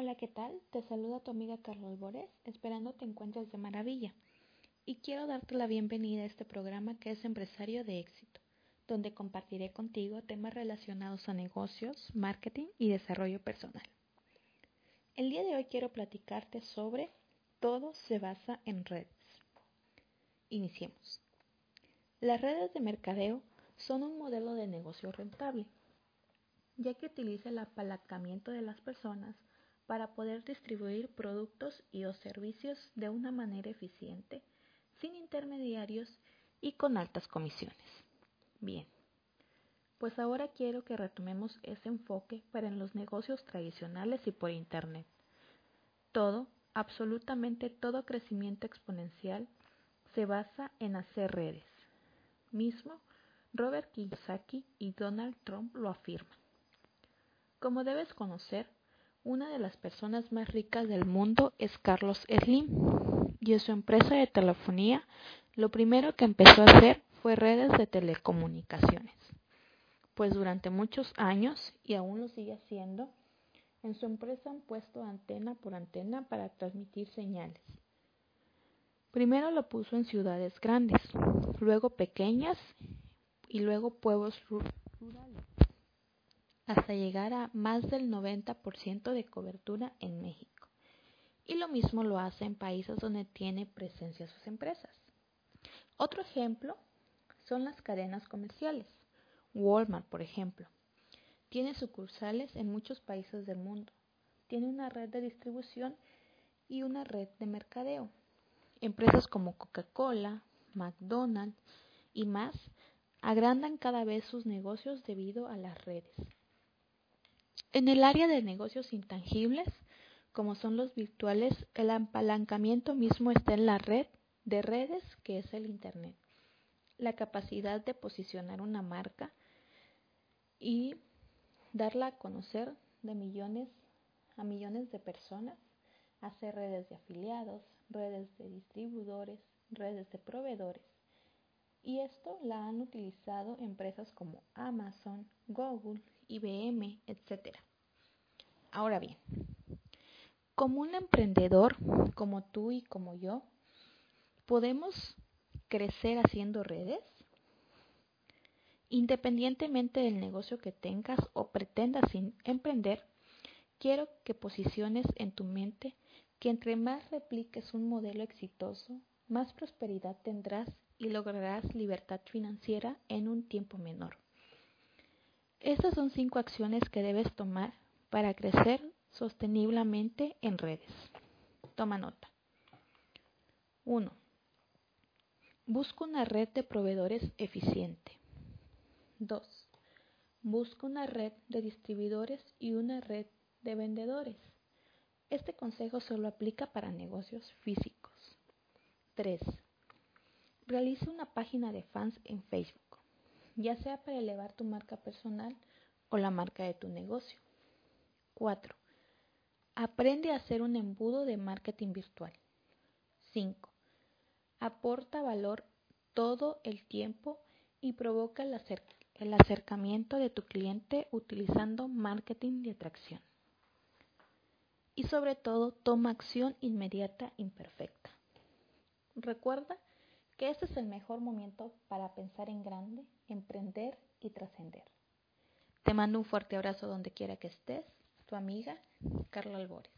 Hola, ¿qué tal? Te saluda tu amiga Carla Albores, esperando te encuentres de maravilla. Y quiero darte la bienvenida a este programa que es Empresario de Éxito, donde compartiré contigo temas relacionados a negocios, marketing y desarrollo personal. El día de hoy quiero platicarte sobre todo se basa en redes. Iniciemos. Las redes de mercadeo son un modelo de negocio rentable, ya que utiliza el apalancamiento de las personas para poder distribuir productos y o servicios de una manera eficiente, sin intermediarios y con altas comisiones. Bien, pues ahora quiero que retomemos ese enfoque para en los negocios tradicionales y por Internet. Todo, absolutamente todo crecimiento exponencial se basa en hacer redes. Mismo Robert Kiyosaki y Donald Trump lo afirman. Como debes conocer, una de las personas más ricas del mundo es Carlos Slim y en su empresa de telefonía. Lo primero que empezó a hacer fue redes de telecomunicaciones, pues durante muchos años, y aún lo sigue haciendo, en su empresa han puesto antena por antena para transmitir señales. Primero lo puso en ciudades grandes, luego pequeñas y luego pueblos rurales hasta llegar a más del 90% de cobertura en México. Y lo mismo lo hace en países donde tiene presencia sus empresas. Otro ejemplo son las cadenas comerciales. Walmart, por ejemplo, tiene sucursales en muchos países del mundo. Tiene una red de distribución y una red de mercadeo. Empresas como Coca-Cola, McDonald's y más agrandan cada vez sus negocios debido a las redes. En el área de negocios intangibles, como son los virtuales, el apalancamiento mismo está en la red de redes que es el Internet. La capacidad de posicionar una marca y darla a conocer de millones a millones de personas, hacer redes de afiliados, redes de distribuidores, redes de proveedores. Y esto la han utilizado empresas como Amazon, Google, IBM, etc. Ahora bien, como un emprendedor, como tú y como yo, ¿podemos crecer haciendo redes? Independientemente del negocio que tengas o pretendas emprender, quiero que posiciones en tu mente que entre más repliques un modelo exitoso, más prosperidad tendrás y lograrás libertad financiera en un tiempo menor. Estas son cinco acciones que debes tomar para crecer sosteniblemente en redes. Toma nota. 1. Busca una red de proveedores eficiente. 2. Busca una red de distribuidores y una red de vendedores. Este consejo solo aplica para negocios físicos. 3. Realiza una página de fans en Facebook ya sea para elevar tu marca personal o la marca de tu negocio. 4. Aprende a hacer un embudo de marketing virtual. 5. Aporta valor todo el tiempo y provoca el, el acercamiento de tu cliente utilizando marketing de atracción. Y sobre todo, toma acción inmediata imperfecta. Recuerda que este es el mejor momento para pensar en grande, emprender y trascender. Te mando un fuerte abrazo donde quiera que estés, tu amiga Carla Albores.